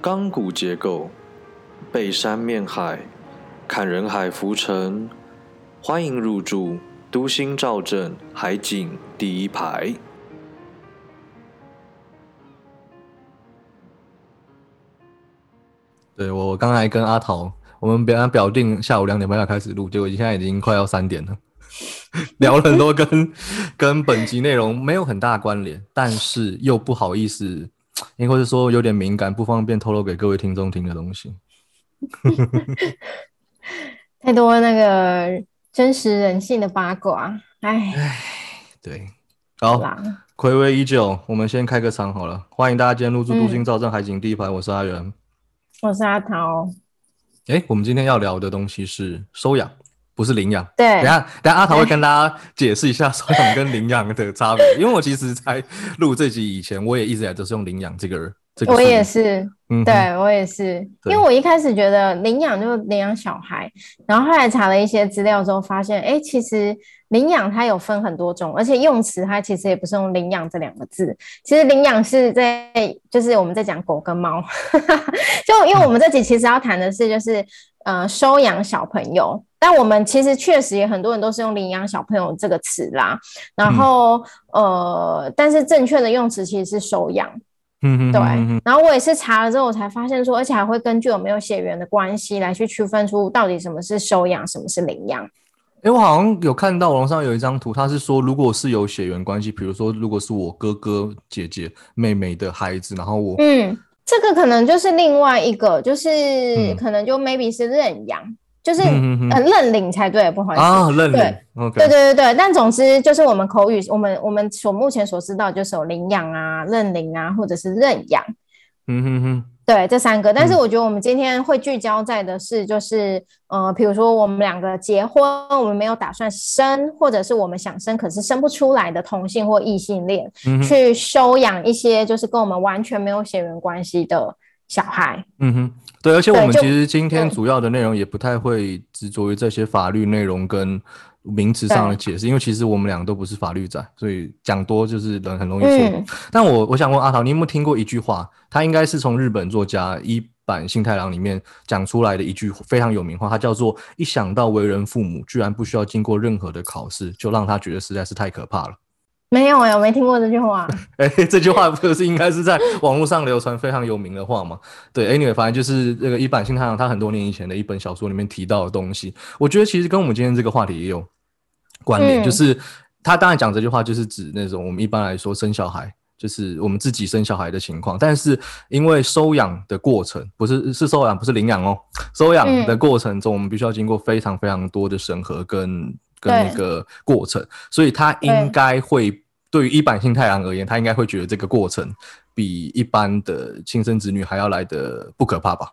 钢骨结构，背山面海，看人海浮沉。欢迎入住都心兆镇海景第一排。对我刚才跟阿桃，我们本来表定下午两点半要开始录，结果现在已经快要三点了。聊了很多跟跟本集内容没有很大关联，但是又不好意思，因或者说有点敏感，不方便透露给各位听众听的东西。太多那个真实人性的八卦，哎，对，好，暌违已久，我们先开个场好了，欢迎大家今天入住都心兆镇海景第一排，我是阿元。我是阿桃。哎，我们今天要聊的东西是收养，不是领养。对，等下等下阿桃会跟大家 解释一下 收养跟领养的差别。因为我其实，在录这集以前，我也一直在都是用领养这个这个。我也是，对我也是，因为我一开始觉得领养就是领养小孩，然后后来查了一些资料之后，发现哎，其实。领养它有分很多种，而且用词它其实也不是用领养这两个字。其实领养是在就是我们在讲狗跟猫，就因为我们这集其实要谈的是就是呃收养小朋友，但我们其实确实也很多人都是用领养小朋友这个词啦。然后呃，但是正确的用词其实是收养。嗯嗯，对。然后我也是查了之后，我才发现说，而且还会根据有没有血缘的关系来去区分出到底什么是收养，什么是领养。哎，我好像有看到网上有一张图，他是说，如果是有血缘关系，比如说，如果是我哥哥、姐姐、妹妹的孩子，然后我，嗯，这个可能就是另外一个，就是可能就 maybe 是认养，就是呃认领才对，不好意思。啊，认领，对对对对，但总之就是我们口语，我们我们所目前所知道就是有领养啊、认领啊，或者是认养，嗯哼哼。对这三个，但是我觉得我们今天会聚焦在的是，就是呃，比如说我们两个结婚，我们没有打算生，或者是我们想生可是生不出来的同性或异性恋，去收养一些就是跟我们完全没有血缘关系的小孩。嗯哼，对，而且我们其实今天主要的内容也不太会执着于这些法律内容跟。名词上的解释，因为其实我们两个都不是法律仔，所以讲多就是人很容易错。但我我想问阿桃，你有没有听过一句话？他应该是从日本作家一坂幸太郎里面讲出来的一句非常有名话，他叫做“一想到为人父母居然不需要经过任何的考试，就让他觉得实在是太可怕了。”没有哎，我没听过这句话。哎，这句话不是应该是在网络上流传非常有名的话吗？对，Anyway，反正就是这个一版新太阳，他很多年以前的一本小说里面提到的东西。我觉得其实跟我们今天这个话题也有关联，就是他当然讲这句话，就是指那种我们一般来说生小孩，就是我们自己生小孩的情况。但是因为收养的过程不是是收养，不是领养哦，收养的过程中，我们必须要经过非常非常多的审核跟。跟那个过程，所以他应该会对于一般性太阳而言，他应该会觉得这个过程比一般的亲生子女还要来的不可怕吧？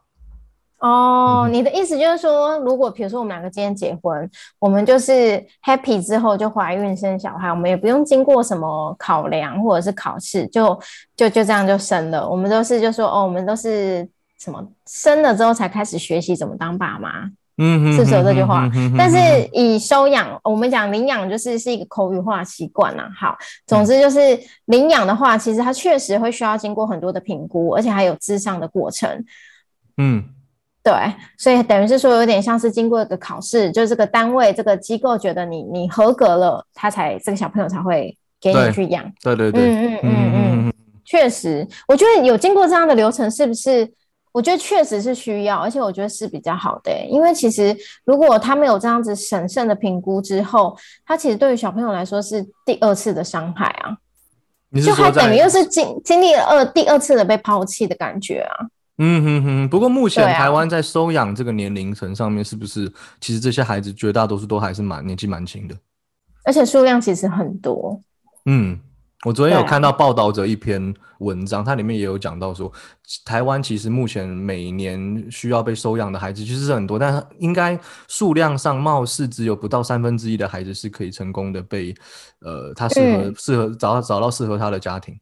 哦，你的意思就是说，如果比如说我们两个今天结婚，我们就是 happy 之后就怀孕生小孩，我们也不用经过什么考量或者是考试，就就就这样就生了。我们都是就说哦，我们都是什么生了之后才开始学习怎么当爸妈。嗯，是不是有这句话，但是以收养，我们讲领养就是是一个口语化习惯呐。好，总之就是领养的话，其实它确实会需要经过很多的评估，而且还有智商的过程。嗯，对，所以等于是说有点像是经过一个考试，就是这个单位这个机构觉得你你合格了，他才这个小朋友才会给你去养。对对对，嗯嗯嗯嗯，确实，我觉得有经过这样的流程，是不是？我觉得确实是需要，而且我觉得是比较好的，因为其实如果他没有这样子审慎的评估之后，他其实对于小朋友来说是第二次的伤害啊，就他等于又是经经历了二第二次的被抛弃的感觉啊。嗯哼哼，不过目前台湾在收养这个年龄层上面，是不是其实这些孩子绝大多数都还是蛮年纪蛮轻的，而且数量其实很多。嗯。我昨天有看到报道者一篇文章，它里面也有讲到说，台湾其实目前每年需要被收养的孩子其实是很多，但是应该数量上貌似只有不到三分之一的孩子是可以成功的被，呃，他适合适合找到找到适合他的家庭。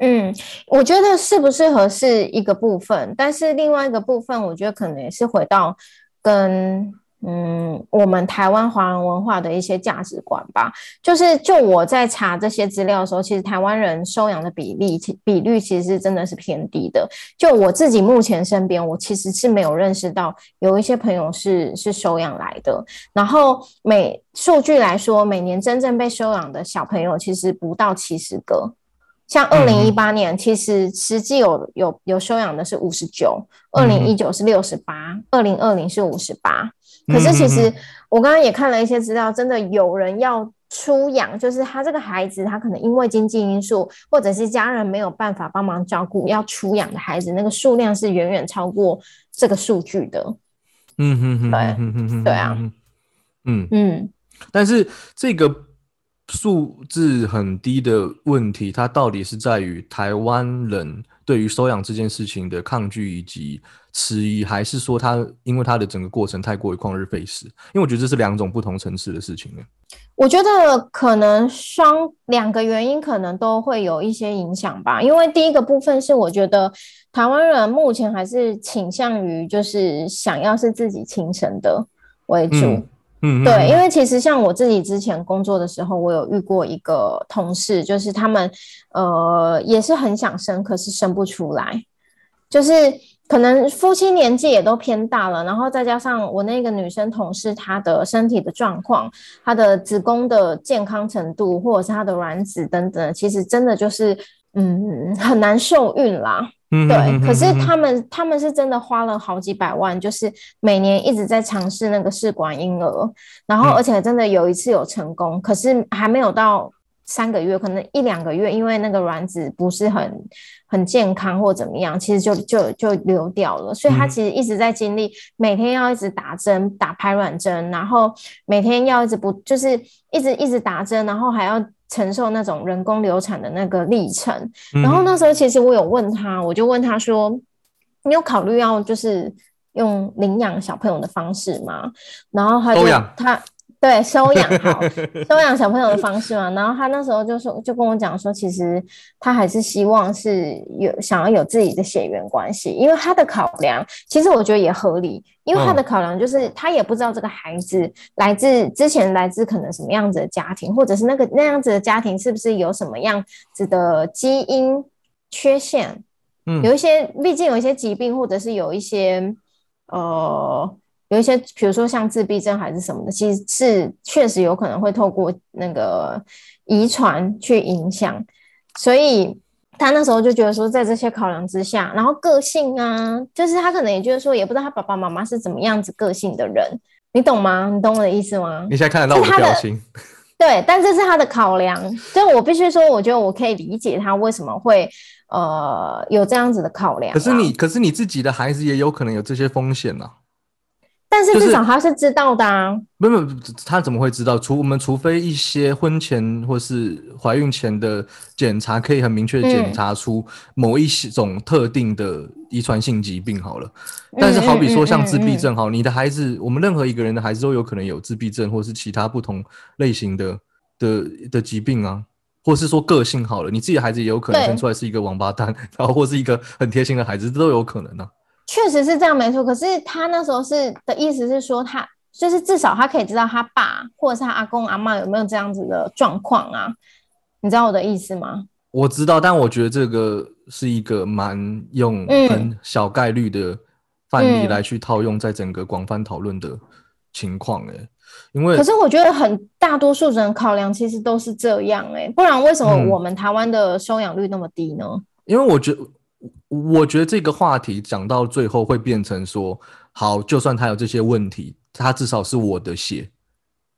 嗯，我觉得适不适合是一个部分，但是另外一个部分，我觉得可能也是回到跟。嗯，我们台湾华人文化的一些价值观吧。就是就我在查这些资料的时候，其实台湾人收养的比例比率其实真的是偏低的。就我自己目前身边，我其实是没有认识到有一些朋友是是收养来的。然后每数据来说，每年真正被收养的小朋友其实不到七十个。像二零一八年，其实实际有有有收养的是五十九，二零一九是六十八，二零二零是五十八。可是其实我刚刚也看了一些资料，真的有人要出养，就是他这个孩子，他可能因为经济因素，或者是家人没有办法帮忙照顾，要出养的孩子，那个数量是远远超过这个数据的。嗯哼哼，对，嗯哼哼，对啊，嗯，嗯，但是这个数字很低的问题，它到底是在于台湾人对于收养这件事情的抗拒以及迟疑，还是说他因为他的整个过程太过于旷日费时？因为我觉得这是两种不同层次的事情呢。我觉得可能双两个原因可能都会有一些影响吧。因为第一个部分是，我觉得台湾人目前还是倾向于就是想要是自己亲生的为主。嗯嗯，对，因为其实像我自己之前工作的时候，我有遇过一个同事，就是他们呃也是很想生，可是生不出来，就是可能夫妻年纪也都偏大了，然后再加上我那个女生同事她的身体的状况、她的子宫的健康程度，或者是她的卵子等等，其实真的就是嗯很难受孕啦。嗯对，可是他们他们是真的花了好几百万，就是每年一直在尝试那个试管婴儿，然后而且真的有一次有成功，可是还没有到三个月，可能一两个月，因为那个卵子不是很很健康或怎么样，其实就就就流掉了，所以他其实一直在经历每天要一直打针打排卵针，然后每天要一直不就是一直一直打针，然后还要。承受那种人工流产的那个历程，然后那时候其实我有问他，我就问他说：“你有考虑要就是用领养小朋友的方式吗？”然后他就他对收养好 收养小朋友的方式嘛，然后他那时候就说就跟我讲说，其实他还是希望是有想要有自己的血缘关系，因为他的考量其实我觉得也合理。因为他的考量就是他也不知道这个孩子来自之前来自可能什么样子的家庭，或者是那个那样子的家庭是不是有什么样子的基因缺陷，嗯，有一些毕竟有一些疾病，或者是有一些呃有一些比如说像自闭症还是什么的，其实是确实有可能会透过那个遗传去影响，所以。他那时候就觉得说，在这些考量之下，然后个性啊，就是他可能也就是说，也不知道他爸爸妈妈是怎么样子个性的人，你懂吗？你懂我的意思吗？你现在看得到我的表情，对，但这是他的考量，所以我必须说，我觉得我可以理解他为什么会呃有这样子的考量。可是你，可是你自己的孩子也有可能有这些风险呢。但是至少他是知道的啊！不不，他怎么会知道？除我们除非一些婚前或是怀孕前的检查，可以很明确检查出某一种特定的遗传性疾病好了。但是好比说像自闭症，好，你的孩子，我们任何一个人的孩子都有可能有自闭症，或是其他不同类型的的的疾病啊，或是说个性好了，你自己的孩子也有可能生出来是一个王八蛋，然后或是一个很贴心的孩子，这都有可能呢。确实是这样，没错。可是他那时候是的意思是说，他就是至少他可以知道他爸或者是他阿公阿妈有没有这样子的状况啊？你知道我的意思吗？我知道，但我觉得这个是一个蛮用很小概率的范例来去套用在整个广泛讨论的情况哎，因为可是我觉得很大多数人考量其实都是这样哎，不然为什么我们台湾的收养率那么低呢？因为我觉得。我觉得这个话题讲到最后会变成说，好，就算他有这些问题，他至少是我的血，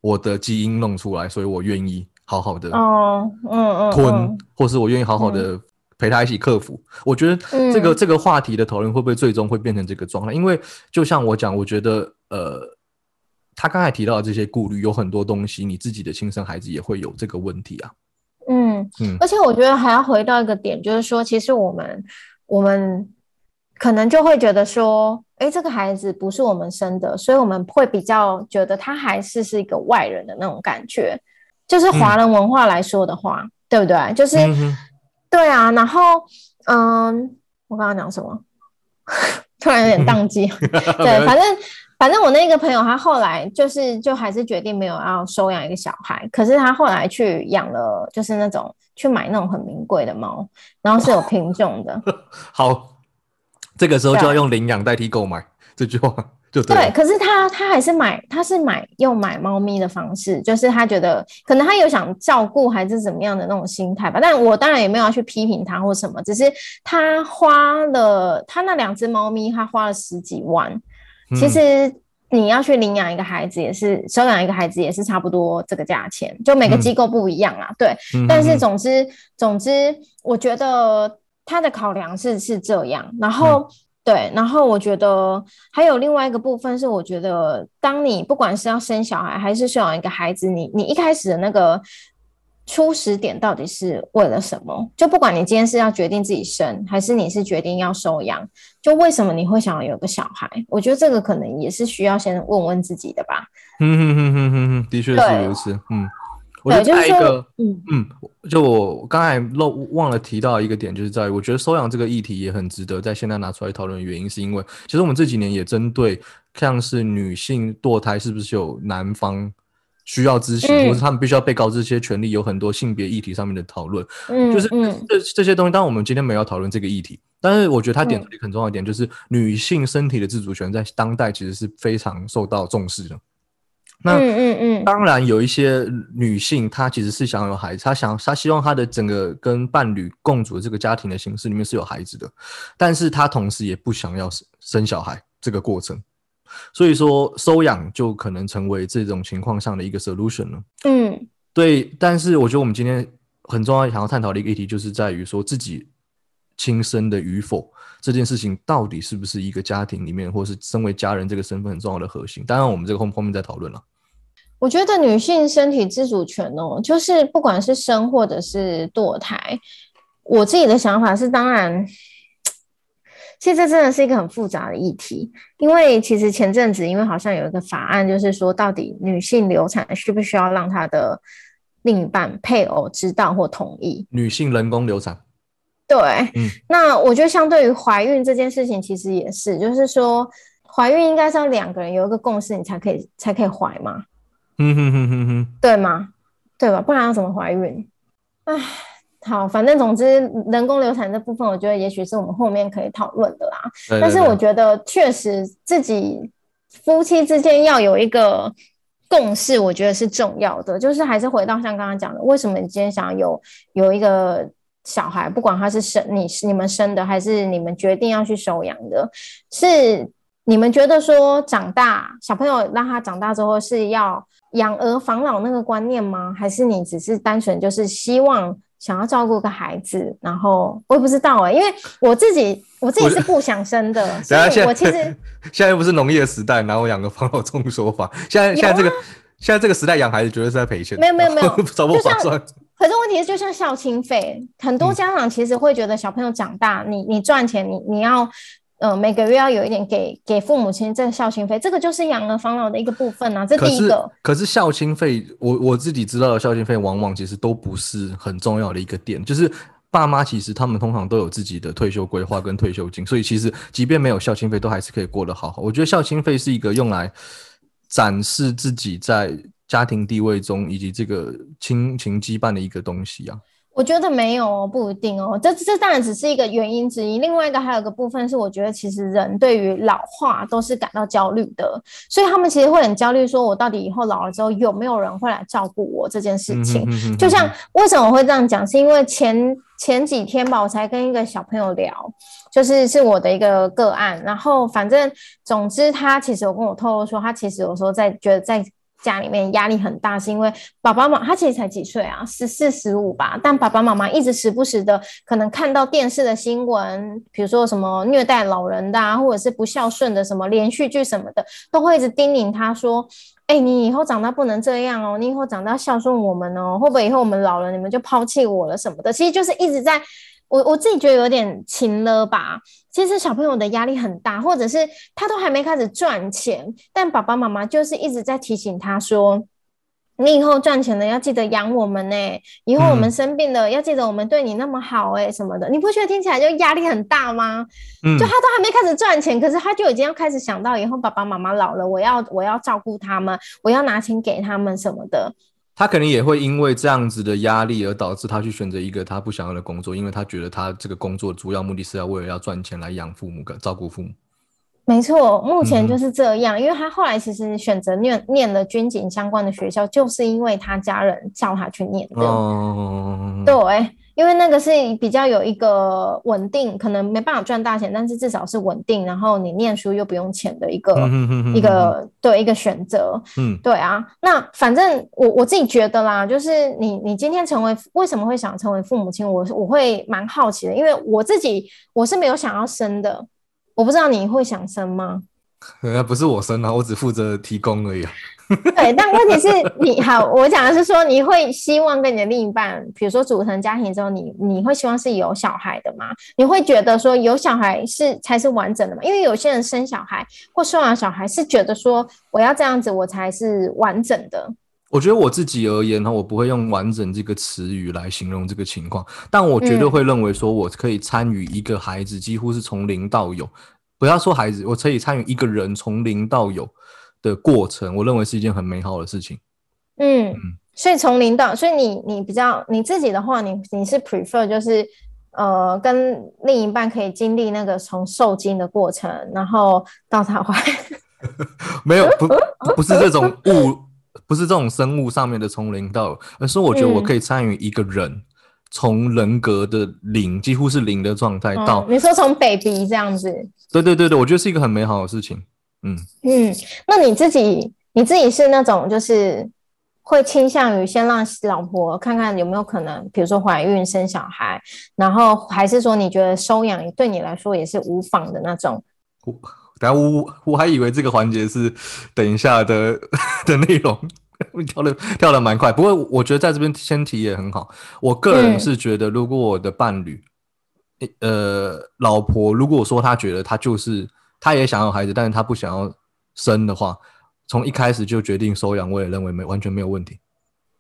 我的基因弄出来，所以我愿意好好的哦，嗯嗯，吞，或是我愿意好好的陪他一起克服。我觉得这个这个话题的讨论会不会最终会变成这个状态？因为就像我讲，我觉得呃，他刚才提到的这些顾虑，有很多东西，你自己的亲生孩子也会有这个问题啊。嗯嗯，而且我觉得还要回到一个点，就是说，其实我们。我们可能就会觉得说，哎，这个孩子不是我们生的，所以我们会比较觉得他还是是一个外人的那种感觉。就是华人文化来说的话，对不对？就是对啊。然后，嗯，我刚刚讲什么？突然有点宕机。对，反正反正我那个朋友，他后来就是就还是决定没有要收养一个小孩，可是他后来去养了，就是那种去买那种很名贵的猫，然后是有品种的。好，这个时候就要用领养代替购买这句话，就对。对，可是他他还是买，他是买用买猫咪的方式，就是他觉得可能他有想照顾还是怎么样的那种心态吧。但我当然也没有要去批评他或什么，只是他花了他那两只猫咪，他花了十几万。其实你要去领养一个孩子，也是收养一个孩子，也是差不多这个价钱。就每个机构不一样啊，对。但是总之，总之，我觉得他的考量是是这样。然后，对，然后我觉得还有另外一个部分是，我觉得当你不管是要生小孩还是收养一个孩子，你你一开始的那个。初始点到底是为了什么？就不管你今天是要决定自己生，还是你是决定要收养，就为什么你会想要有个小孩？我觉得这个可能也是需要先问问自己的吧。嗯哼哼哼哼哼，的确是如此。嗯，我觉得再一个，嗯嗯，就我刚才漏忘了提到一个点，就是在我觉得收养这个议题也很值得在现在拿出来讨论的原因，是因为其实我们这几年也针对像是女性堕胎是不是有男方。需要知情，或是他们必须要被告知这些权利，有很多性别议题上面的讨论。嗯，就是这这些东西。当然，我们今天没有讨论这个议题，但是我觉得他点出一个很重要一点，就是女性身体的自主权在当代其实是非常受到重视的。那嗯嗯嗯，当然有一些女性，她其实是想有孩子，她想她希望她的整个跟伴侣共处的这个家庭的形式里面是有孩子的，但是她同时也不想要生生小孩这个过程。所以说，收养就可能成为这种情况上的一个 solution 了。嗯，对。但是我觉得我们今天很重要想要探讨的一个议题，就是在于说自己亲生的与否这件事情，到底是不是一个家庭里面，或是身为家人这个身份很重要的核心？当然，我们这个后后面再讨论了。我觉得女性身体自主权哦，就是不管是生或者是堕胎，我自己的想法是，当然。其实这真的是一个很复杂的议题，因为其实前阵子，因为好像有一个法案，就是说到底女性流产需不需要让她的另一半配偶知道或同意？女性人工流产，对，嗯，那我觉得相对于怀孕这件事情，其实也是，就是说怀孕应该是要两个人有一个共识，你才可以才可以怀嘛，嗯哼哼哼哼，对吗？对吧？不然要怎么怀孕？唉。好，反正总之，人工流产这部分，我觉得也许是我们后面可以讨论的啦。但是我觉得，确实自己夫妻之间要有一个共识，我觉得是重要的。就是还是回到像刚刚讲的，为什么你今天想要有有一个小孩，不管他是生你是你们生的，还是你们决定要去收养的，是你们觉得说长大小朋友让他长大之后是要养儿防老那个观念吗？还是你只是单纯就是希望？想要照顾个孩子，然后我也不知道哎，因为我自己我自己是不想生的，所以我其实 现在又不是农业时代，然后养个防老种说法。现在现在这个现在这个时代养孩子绝对是在赔钱，没有没有没有，不划算。可是问题是，就像孝亲费，很多家长其实会觉得小朋友长大，你你赚钱，你你要。呃，每个月要有一点给给父母亲这个孝心费，这个就是养儿防老的一个部分啊。这第一个。可是孝心费，我我自己知道的孝心费，往往其实都不是很重要的一个点。就是爸妈其实他们通常都有自己的退休规划跟退休金，所以其实即便没有孝心费，都还是可以过得好好。我觉得孝心费是一个用来展示自己在家庭地位中以及这个亲情羁绊的一个东西啊。我觉得没有哦，不一定哦。这这当然只是一个原因之一。另外一个还有个部分是，我觉得其实人对于老化都是感到焦虑的，所以他们其实会很焦虑，说我到底以后老了之后有没有人会来照顾我这件事情。就像为什么会这样讲，是因为前前几天吧，我才跟一个小朋友聊，就是是我的一个个案。然后反正总之他其实有跟我透露说，他其实有时候在觉得在。家里面压力很大，是因为爸爸妈妈他其实才几岁啊，十四十五吧。但爸爸妈妈一直时不时的可能看到电视的新闻，比如说什么虐待老人的，啊，或者是不孝顺的什么连续剧什么的，都会一直叮咛他说：“哎，你以后长大不能这样哦，你以后长大孝顺我们哦，会不会以后我们老了你们就抛弃我了什么的？”其实就是一直在。我我自己觉得有点轻了吧。其实小朋友的压力很大，或者是他都还没开始赚钱，但爸爸妈妈就是一直在提醒他说：“你以后赚钱了要记得养我们呢，以后我们生病了要记得我们对你那么好哎什么的，你不觉得听起来就压力很大吗？嗯就他都还没开始赚钱，可是他就已经要开始想到以后爸爸妈妈老了，我要我要照顾他们，我要拿钱给他们什么的。他可能也会因为这样子的压力而导致他去选择一个他不想要的工作，因为他觉得他这个工作主要目的是要为了要赚钱来养父母跟照顾父母。没错，目前嗯就是这样，因为他后来其实选择念念了军警相关的学校，就是因为他家人叫他去念的。哦，对，因为那个是比较有一个稳定，可能没办法赚大钱，但是至少是稳定，然后你念书又不用钱的一个、一个对一个选择。嗯对啊，那反正我我自己觉得啦，就是你你今天成为为什么会想成为父母亲，我我会蛮好奇的，因为我自己我是没有想要生的，我不知道你会想生吗？呃，不是我生啊，我只负责提供而已啊。对，但问题是你好，我讲的是说，你会希望跟你的另一半，比如说组成家庭之后，你你会希望是有小孩的吗？你会觉得说有小孩是才是完整的吗？因为有些人生小孩或生完小孩是觉得说我要这样子我才是完整的。我觉得我自己而言呢，我不会用完整这个词语来形容这个情况，但我绝对嗯会认为说，我可以参与一个孩子几乎是从零到有，不要说孩子，我可以参与一个人从零到有的过程，我认为是一件很美好的事情。嗯嗯，所以从零到，所以你你比较你自己的话，你你是 prefer 就是呃跟另一半可以经历那个从受精的过程，然后到他怀。没有不不是这种物，不是这种生物上面的从零到，而是我觉得我嗯可以参与一个人从人格的零，几乎是零的状态到，嗯、你说从 baby 这样子，对对对对，我觉得是一个很美好的事情。嗯，嗯，那你自己你自己是那种就是会倾向于先让老婆看看有没有可能，比如说怀孕生小孩，然后还是说你觉得收养对你来说也是无妨的那种？我等下我我还以为这个环节是等一下的 的内容，跳的跳的蛮快。不过我觉得在这边先提也很好。我个人嗯是觉得，如果我的伴侣，呃，老婆如果说她觉得她就是她也想要孩子，但是他不想要生的话，从一开始就决定收养，我也认为没完全没有问题。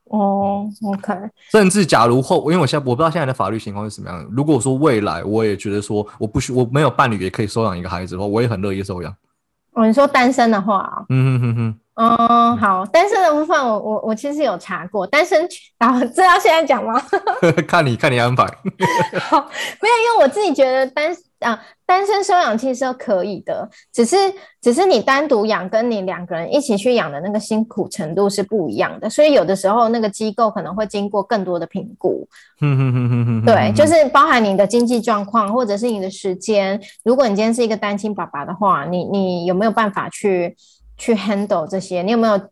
哦，OK，甚至假如后，因为我现在我不知道现在的法律情况是什么样的。如果说未来我也觉得说我不需我没有伴侣也可以收养一个孩子的话，我也很乐意收养。哦，你说单身的话啊，嗯哼哼哼。哦，好，单身的部分我我我其实有查过，单身然后这要现在讲吗？看你看你安排。好，没有，因为我自己觉得单啊单身收养其实是可以的，只是只是你单独养跟你两个人一起去养的那个辛苦程度是不一样的，所以有的时候那个机构可能会经过更多的评估，哼哼哼哼哼哼对，就是包含你的经济状况或者是你的时间。如果你今天是一个单亲爸爸的话，你你有没有办法去去 handle 这些？你有没有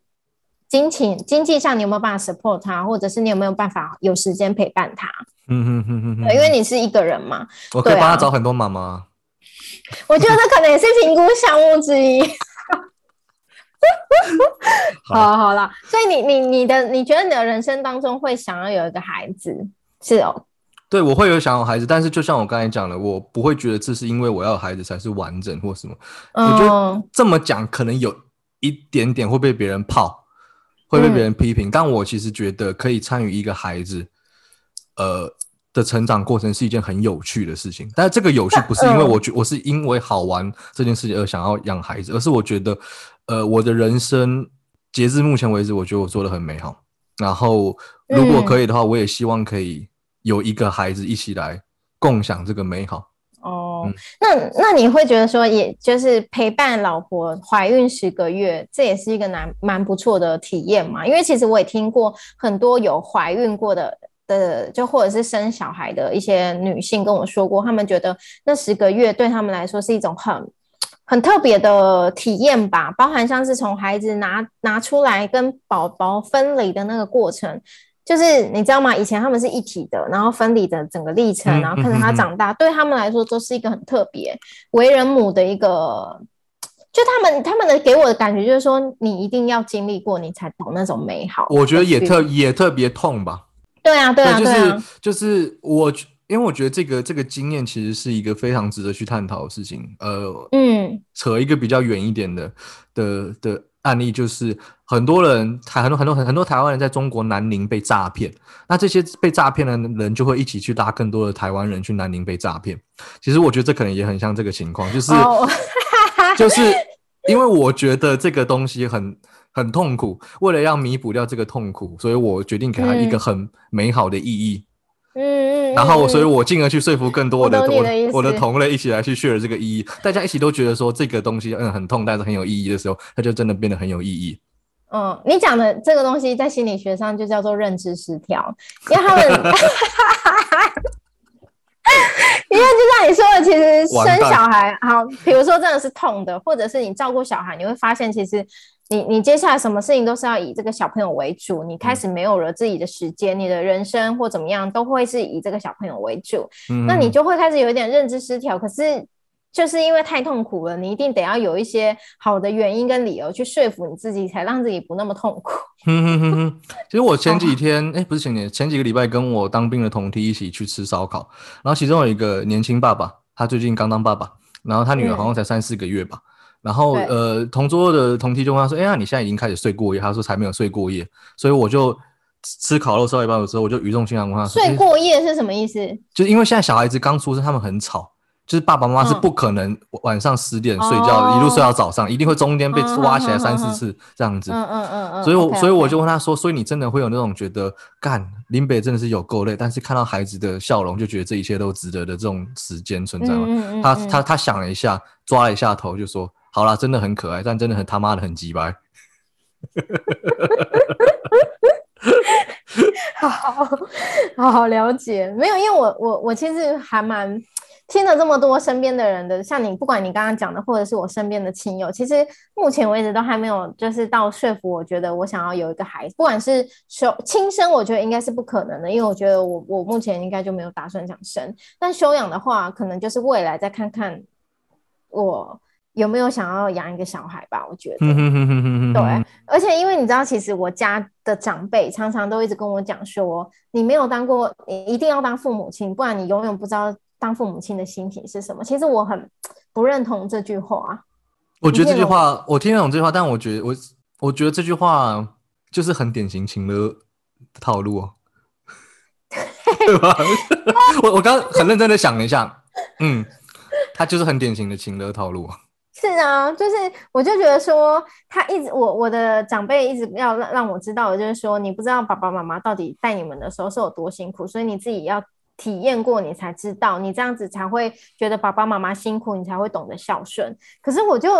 金钱经济上你有没有办法 support 他，或者是你有没有办法有时间陪伴他？嗯哼哼哼哼对，因为你是一个人嘛。我可以帮他找很多妈妈。我觉得这可能也是评估项目之一。好啊好了，所以你你你的你觉得你的人生当中会想要有一个孩子是哦？对，我会有想要孩子，但是就像我刚才讲的，我不会觉得这是因为我要孩子才是完整或什么。我觉得嗯这么讲可能有一点点会被别人泡，会被别人批评。但我其实觉得可以参与一个孩子，呃的成长过程是一件很有趣的事情。但这个有趣不是因为嗯我觉我是因为好玩这件事情而想要养孩子，而是我觉得，呃，我的人生截至目前为止，我觉得我做的很美好。然后如果可以的话，我也希望可以有一个孩子一起来共享这个美好。那那你会觉得说，也就是陪伴老婆怀孕十个月，这也是一个蛮蛮不错的体验嘛？因为其实我也听过很多有怀孕过的。的就或者是生小孩的一些女性跟我说过，她们觉得那十个月对她们来说是一种很很特别的体验吧，包含像是从孩子拿拿出来跟宝宝分离的那个过程，就是你知道吗？以前他们是一体的，然后分离的整个历程，嗯然后看着他嗯嗯嗯长大，对他们来说都是一个很特别为人母的一个。就他们他们的给我的感觉就是说，你一定要经历过，你才懂那种美好。我觉得也特也特别痛吧。对啊，对啊，就对啊是，就是我，因为我觉得这个这个经验其实是一个非常值得去探讨的事情。呃，嗯扯一个比较远一点的的的案例，就是很多人台很多很多很很多台湾人在中国南宁被诈骗，那这些被诈骗的人就会一起去拉更多的台湾人去南宁被诈骗。其实我觉得这可能也很像这个情况，就是、哦 就是因为我觉得这个东西很很痛苦，为了要弥补掉这个痛苦，所以我决定给他一个嗯很美好的意义。嗯嗯，然后，所以嗯我进而去说服更多我的我的我的同类一起来去 share 这个意义，大家一起都觉得说这个东西嗯很痛，但是很有意义的时候，它就真的变得很有意义。嗯，你讲的这个东西在心理学上就叫做认知失调，因为他们，因为就像你说的，其实生小孩好，比如说真的是痛的，或者是你照顾小孩，你会发现其实你你接下来什么事情都是要以这个小朋友为主，你嗯开始没有了自己的时间，你的人生或怎么样都会是以这个小朋友为主，嗯，那你就会开始有一点认知失调。可是就是因为太痛苦了，你一定得要有一些好的原因跟理由去说服你自己，才让自己不那么痛苦。哼哼哼哼，其实我前几天，哎、不是前年，前几个礼拜跟我当兵的同梯一起去吃烧烤，然后其中有一个年轻爸爸，他最近刚当爸爸，然后他女儿嗯好像才三四个月吧，然后呃，同桌的同梯就问他说，哎、呀，你现在已经开始睡过夜？他说才没有睡过夜，所以我就吃烤肉吃到一半的时候，我就语重心长问他说，睡过夜是什么意思？就是因为现在小孩子刚出生，他们很吵，就是爸爸妈妈是嗯不可能晚上十点睡觉，哦一路睡到早上，一定会中间被嗯挖起来三四次这样子。嗯嗯嗯嗯。所以我所以我就问他说，所以你真的会有那种觉得干林北真的是有够累，但是看到孩子的笑容就觉得这一切都值得的这种时间存在吗？他他他想了一下，抓了一下头，就说：“好啦，真的很可爱，但真的很他妈的很鸡掰。好 好好了解，没有，因为我我我其实还蛮听了这么多身边的人的，像你，不管你刚刚讲的，或者是我身边的亲友，其实目前为止都还没有就是到说服我觉得我想要有一个孩子，不管是收亲生，我觉得应该是不可能的，因为我觉得我我目前应该就没有打算想生，但收养的话，可能就是未来再看看我有没有想要养一个小孩吧，我觉得。对，而且因为你知道，其实我家的长辈常常都一直跟我讲说，你没有当过，你一定要当父母亲，不然你永远不知道当父母亲的心情是什么。其实我很不认同这句话。我觉得这句话，我听得懂这句话，但我觉得我我觉得这句话就是很典型情勒套路哦，对吧？我我刚刚很认真的想了一下，嗯，他就是很典型的情勒套路。是啊，就是我就觉得说，他一直我我的长辈一直要让让我知道的，就是说，你不知道爸爸妈妈到底带你们的时候是有多辛苦，所以你自己要体验过，你才知道，你这样子才会觉得爸爸妈妈辛苦，你才会懂得孝顺。可是我就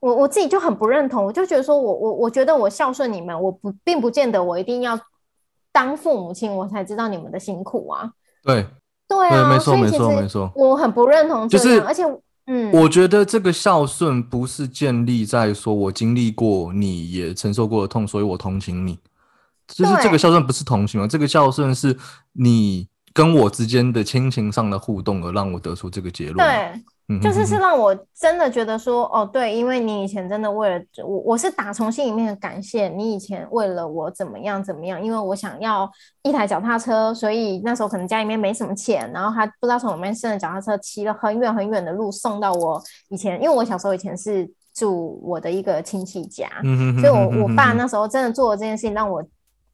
我我自己就很不认同，我就觉得说我我我觉得我孝顺你们，我不并不见得我一定要当父母亲，我才知道你们的辛苦啊。对，对啊，对没错没错没错我很不认同这样，就是而且嗯，我觉得这个孝顺不是建立在说我经历过，你也承受过的痛，所以我同情你。就是这个孝顺不是同情啊，这个孝顺是你跟我之间的亲情上的互动，而让我得出这个结论。对。就是是让我真的觉得说，哦，对，因为你以前真的为了我，我是打从心里面的感谢你以前为了我怎么样怎么样，因为我想要一台脚踏车，所以那时候可能家里面没什么钱，然后他不知道从哪边生了脚踏车，骑了很远很远的路送到我以前，因为我小时候以前是住我的一个亲戚家，嗯哼哼所以我我爸那时候真的做了这件事情让我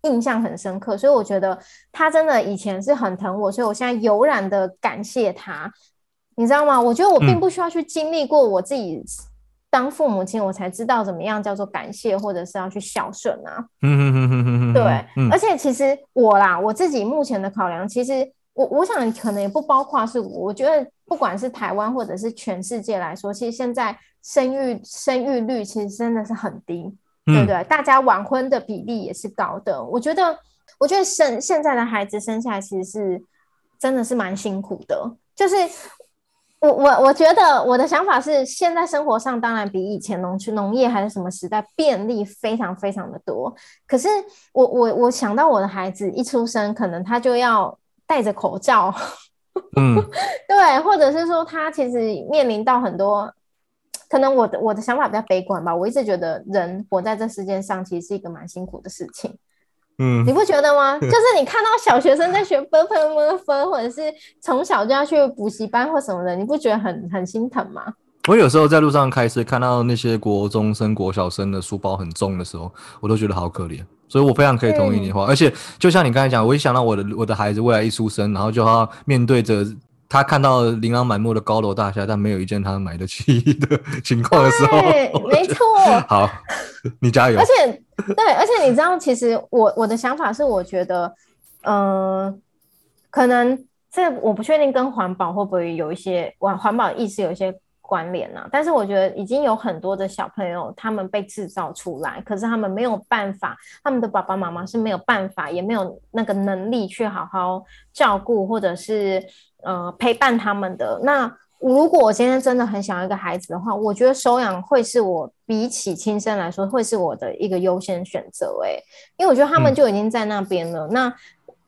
印象很深刻，所以我觉得他真的以前是很疼我，所以我现在油然的感谢他，你知道吗？我觉得我并嗯不需要去经历过我自己当父母亲，我才知道怎么样叫做感谢，或者是要去孝顺啊。对，嗯而且其实我啦，我自己目前的考量，其实我我想可能也不包括是我，我觉得不管是台湾或者是全世界来说，其实现在生育生育率其实真的是很低，对不嗯对？大家晚婚的比例也是高的。我觉得，我觉得生现在的孩子生下来其实是真的是蛮辛苦的，就是。我我我觉得我的想法是，现在生活上当然比以前农区农业还是什么时代便利非常非常的多。可是我我我想到我的孩子一出生，可能他就要戴着口罩，嗯 对，或者是说他其实面临到很多，可能我的我的想法比较悲观吧。我一直觉得人活在这世界上，其实是一个蛮辛苦的事情。嗯你不觉得吗？就是你看到小学生在学分分分分或者是从小就要去补习班或什么的，你不觉得很很心疼吗？我有时候在路上开车，看到那些国中生、国小生的书包很重的时候，我都觉得好可怜。所以我非常可以同意你的话，而且就像你刚才讲，我一想到我的我的孩子未来一出生，然后就要面对着他看到琳琅满目的高楼大厦，但没有一件他买得起的情况的时候，对，没错。好，你加油。而且，对，而且你知道，其实我我的想法是，我觉得，呃，可能这我不确定跟环保会不会有一些环环保意识有一些。关联啊，但是我觉得已经有很多的小朋友，他们被制造出来，可是他们没有办法，他们的爸爸妈妈是没有办法，也没有那个能力去好好照顾或者是呃陪伴他们的。那如果我今天真的很想要一个孩子的话，我觉得收养会是我比起亲生来说，会是我的一个优先选择。诶，因为我觉得他们就已经在那边了。那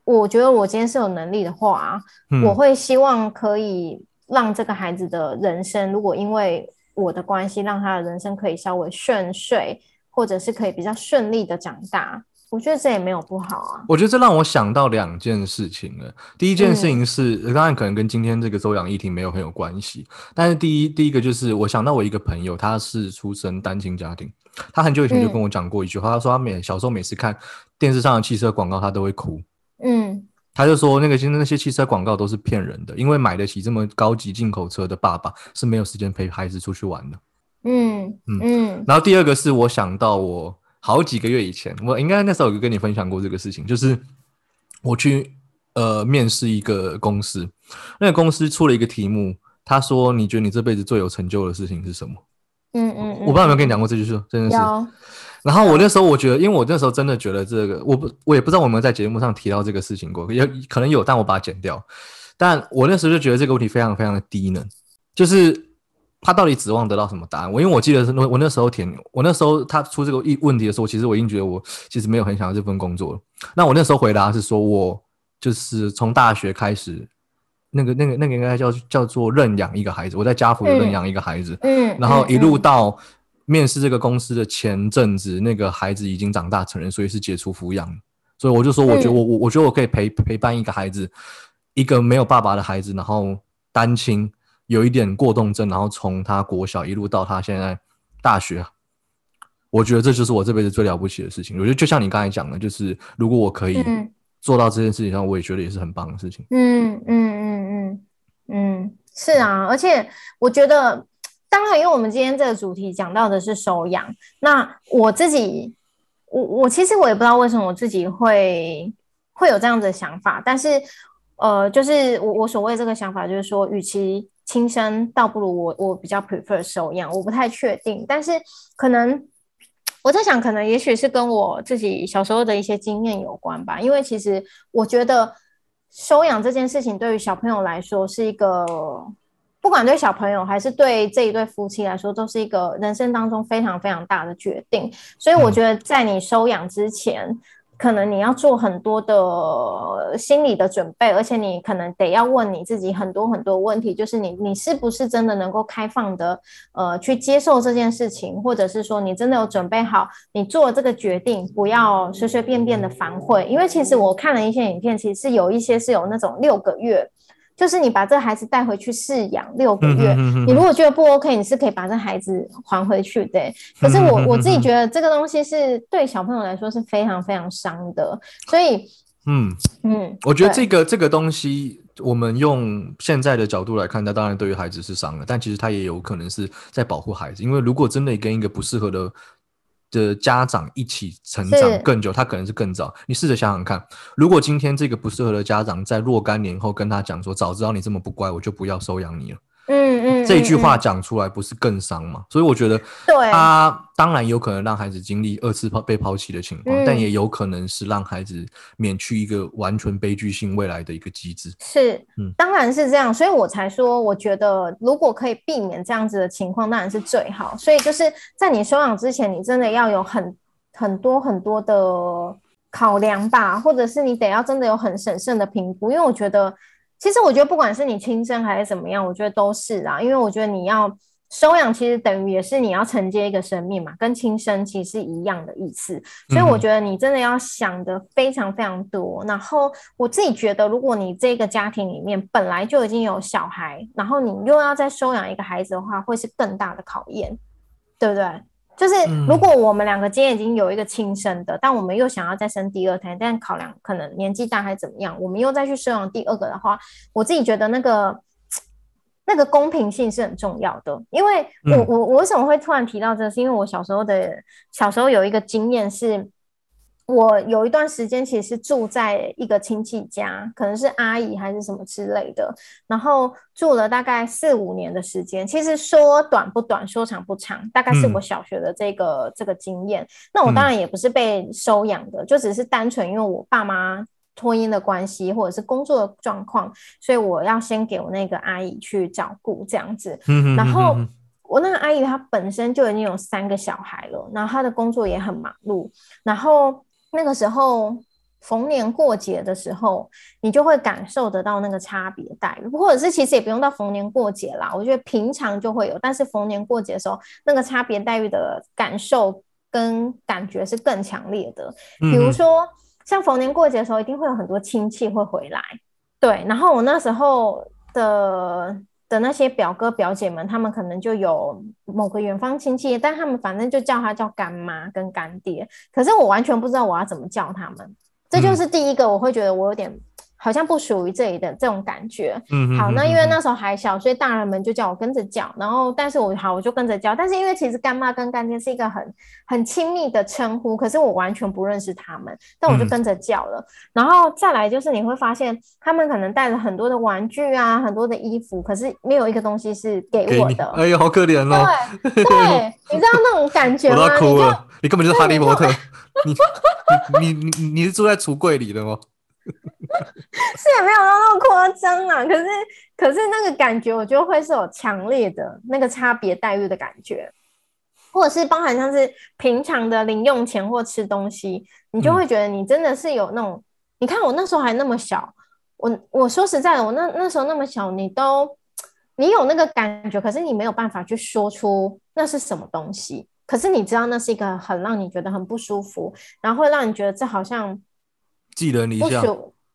我觉得我今天是有能力的话，我会希望可以。让这个孩子的人生，如果因为我的关系，让他的人生可以稍微顺遂，或者是可以比较顺利的长大，我觉得这也没有不好啊。我觉得这让我想到两件事情了。第一件事情是，当然可能跟今天这个收养议题没有很有关系，但是第一第一个就是我想到我一个朋友，他是出身单亲家庭，他很久以前就跟我讲过一句话，他说他每小时候每次看电视上的汽车广告，他都会哭。嗯。他就说，那个现在那些汽车广告都是骗人的，因为买得起这么高级进口车的爸爸是没有时间陪孩子出去玩的。嗯嗯嗯。然后第二个是我想到我好几个月以前，我应该那时候有跟你分享过这个事情，就是我去呃面试一个公司，那个公司出了一个题目，他说你觉得你这辈子最有成就的事情是什么？嗯嗯。我不知道有没有跟你讲过这句话，真的是。然后我那时候我觉得，因为我那时候真的觉得这个，我不我也不知道我有没有在节目上提到这个事情过，也可能有，但我把它剪掉。但我那时候就觉得这个问题非常非常的低能，就是他到底指望得到什么答案？我因为我记得是我那时候填，我那时候他出这个一问题的时候，其实我已经觉得我其实没有很想要这份工作了。那我那时候回答是说，我就是从大学开始，那个那个那个应该叫叫做认养一个孩子，我在家福认养一个孩子，嗯，然后一路到。面试这个公司的前阵子，那个孩子已经长大成人，所以是解除抚养。所以我就说，我觉得我我我觉得我可以陪陪伴一个孩子，一个没有爸爸的孩子，然后单亲，有一点过动症，然后从他国小一路到他现在大学，我觉得这就是我这辈子最了不起的事情。我觉得就像你刚才讲的，就是如果我可以做到这件事情上，我也觉得也是很棒的事情。嗯嗯嗯嗯嗯，是啊，而且我觉得。当然，因为我们今天这个主题讲到的是收养，那我自己，我我其实我也不知道为什么我自己会会有这样的想法，但是，呃，就是我我所谓这个想法，就是说，与其亲生，倒不如我我比较 prefer 收养，我不太确定，但是可能我在想，可能也许是跟我自己小时候的一些经验有关吧，因为其实我觉得收养这件事情对于小朋友来说是一个。不管对小朋友还是对这一对夫妻来说，都是一个人生当中非常非常大的决定。所以我觉得，在你收养之前，可能你要做很多的心理的准备，而且你可能得要问你自己很多很多问题，就是你你是不是真的能够开放的呃去接受这件事情，或者是说你真的有准备好，你做这个决定，不要随随便便的反悔。因为其实我看了一些影片，其实有一些是有那种六个月。就是你把这孩子带回去饲养六个月，你如果觉得不 OK，你是可以把这孩子还回去的。可是我我自己觉得这个东西是对小朋友来说是非常非常伤的，所以嗯嗯，我觉得这个这个东西，我们用现在的角度来看，它当然对于孩子是伤了，但其实他也有可能是在保护孩子，因为如果真的跟一个不适合的。的家长一起成长更久，他可能是更早。你试着想想看，如果今天这个不适合的家长在若干年后跟他讲说：“早知道你这么不乖，我就不要收养你了。”这句话讲出来不是更伤吗？所以我觉得，他当然有可能让孩子经历二次抛被抛弃的情况，但也有可能是让孩子免去一个完全悲剧性未来的一个机制。是，嗯，当然是这样，所以我才说，我觉得如果可以避免这样子的情况，当然是最好。所以就是在你收养之前，你真的要有很很多很多的考量吧，或者是你得要真的有很审慎的评估，因为我觉得。其实我觉得，不管是你亲生还是怎么样，我觉得都是啊。因为我觉得你要收养其实等于也是你要承接一个生命嘛，跟亲生其实是一样的意思。所以我觉得你真的要想的非常非常多。然后我自己觉得，如果你这个家庭里面本来就已经有小孩，然后你又要再收养一个孩子的话，会是更大的考验，对不对？就是如果我们两个今天已经有一个亲生的，但我们又想要再生第二胎，但考量可能年纪大还怎么样，我们又再去生养第二个的话，我自己觉得那个。那个公平性是很重要的，因为我我我为什么会突然提到这？是因为我小时候的小时候有一个经验，是我有一段时间其实是住在一个亲戚家，可能是阿姨还是什么之类的，然后住了大概四五年的时间。其实说短不短，说长不长，大概是我小学的这个这个经验。那我当然也不是被收养的，就只是单纯因为我爸妈。婚姻的关系，或者是工作的状况，所以我要先给我那个阿姨去照顾这样子。然后我那个阿姨她本身就已经有三个小孩了，然后她的工作也很忙碌。然后那个时候逢年过节的时候，你就会感受得到那个差别待遇，或者是其实也不用到逢年过节啦，我觉得平常就会有，但是逢年过节的时候，那个差别待遇的感受跟感觉是更强烈的。比如说。像逢年过节的时候，一定会有很多亲戚会回来，对。然后我那时候的的那些表哥表姐们，他们可能就有某个远方亲戚，但他们反正就叫他叫干妈跟干爹。可是我完全不知道我要怎么叫他们，这就是第一个，我会觉得我有点。好像不属于这里的这种感觉。嗯，好，那因为那时候还小，所以大人们就叫我跟着叫。然后，但是我好，我就跟着叫。但是因为其实干妈跟干爹是一个很很亲密的称呼，可是我完全不认识他们，但我就跟着叫了。然后再来就是你会发现，他们可能带了很多的玩具啊，很多的衣服，可是没有一个东西是给我的。哎呀，好可怜哦。对对，你知道那种感觉吗？我要哭了。你根本就是哈利波特。你你你你你是住在橱柜里的吗？是也没有到那么夸张啊，可是可是那个感觉，我觉得会是有强烈的那个差别待遇的感觉，或者是包含像是平常的零用钱或吃东西，你就会觉得你真的是有那种，你看我那时候还那么小，我我说实在的，我那那时候那么小，你都你有那个感觉，可是你没有办法去说出那是什么东西，可是你知道那是一个很让你觉得很不舒服，然后会让你觉得这好像。寄人篱下，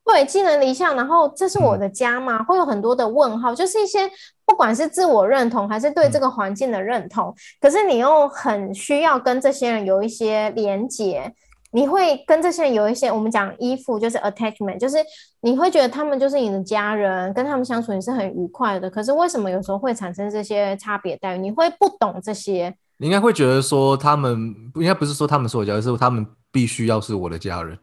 对，寄人篱下。然后这是我的家吗？会有很多的问号，就是一些不管是自我认同还是对这个环境的认同。可是你又很需要跟这些人有一些连接，你会跟这些人有一些我们讲依附，就是 attachment，就是你会觉得他们就是你的家人，跟他们相处你是很愉快的。可是为什么有时候会产生这些差别待遇？你会不懂这些？你应该会觉得说他们应该不是说他们是我家人，是他们必须要是我的家人。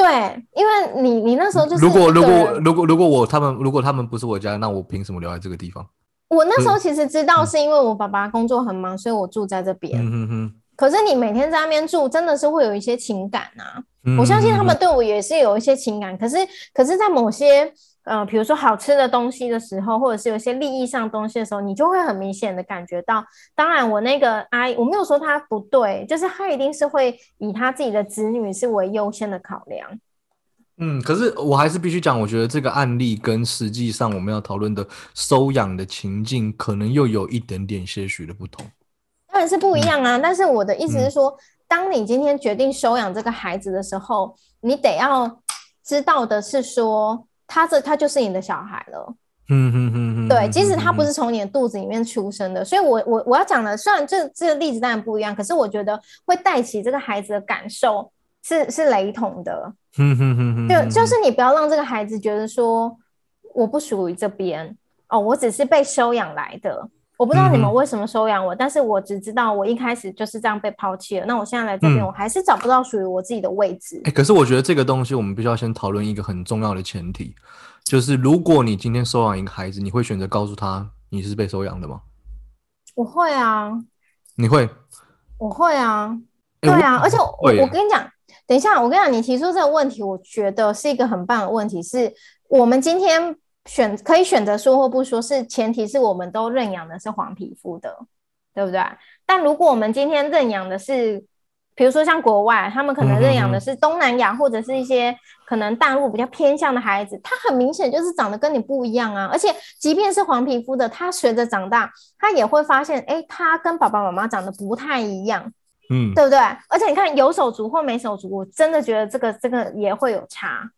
对，因为你你那时候就是如果如果如果如果我他们如果他们不是我家，那我凭什么留在这个地方？我那时候其实知道是因为我爸爸工作很忙，所以我住在这边。嗯哼可是你每天在那边住，真的是会有一些情感啊。我相信他们对我也是有一些情感，可是可是在某些。嗯，比如说好吃的东西的时候，或者是有些利益上东西的时候，你就会很明显的感觉到。当然，我那个阿姨，我没有说她不对，就是她一定是会以她自己的子女是为优先的考量。嗯，可是我还是必须讲，我觉得这个案例跟实际上我们要讨论的收养的情境，可能又有一点点些许的不同。当然是不一样啊，但是我的意思是说，当你今天决定收养这个孩子的时候，你得要知道的是说。他这他就是你的小孩了，嗯嗯嗯嗯，对，即使他不是从你的肚子里面出生的，所以我我我要讲的，虽然这这个例子当然不一样，可是我觉得会带起这个孩子的感受是是雷同的，嗯嗯嗯嗯，就就是你不要让这个孩子觉得说我不属于这边哦，我只是被收养来的。我不知道你们为什么收养我，但是我只知道我一开始就是这样被抛弃了。那我现在来这边，我还是找不到属于我自己的位置。哎，可是我觉得这个东西，我们必须要先讨论一个很重要的前提，就是如果你今天收养一个孩子，你会选择告诉他你是被收养的吗？我会啊。你会？我会啊。对啊，而且我我跟你讲，等一下，我跟你讲，你提出这个问题，我觉得是一个很棒的问题，是我们今天。选可以选择说或不说，是前提是我们都认养的是黄皮肤的，对不对？但如果我们今天认养的是，比如说像国外，他们可能认养的嗯是东南亚或者是一些可能大陆比较偏向的孩子，他很明显就是长得跟你不一样啊。而且即便是黄皮肤的，他随着长大，他也会发现，哎，他跟爸爸妈妈长得不太一样，嗯，对不对？而且你看有手足或没手足，我真的觉得这个这个也会有差。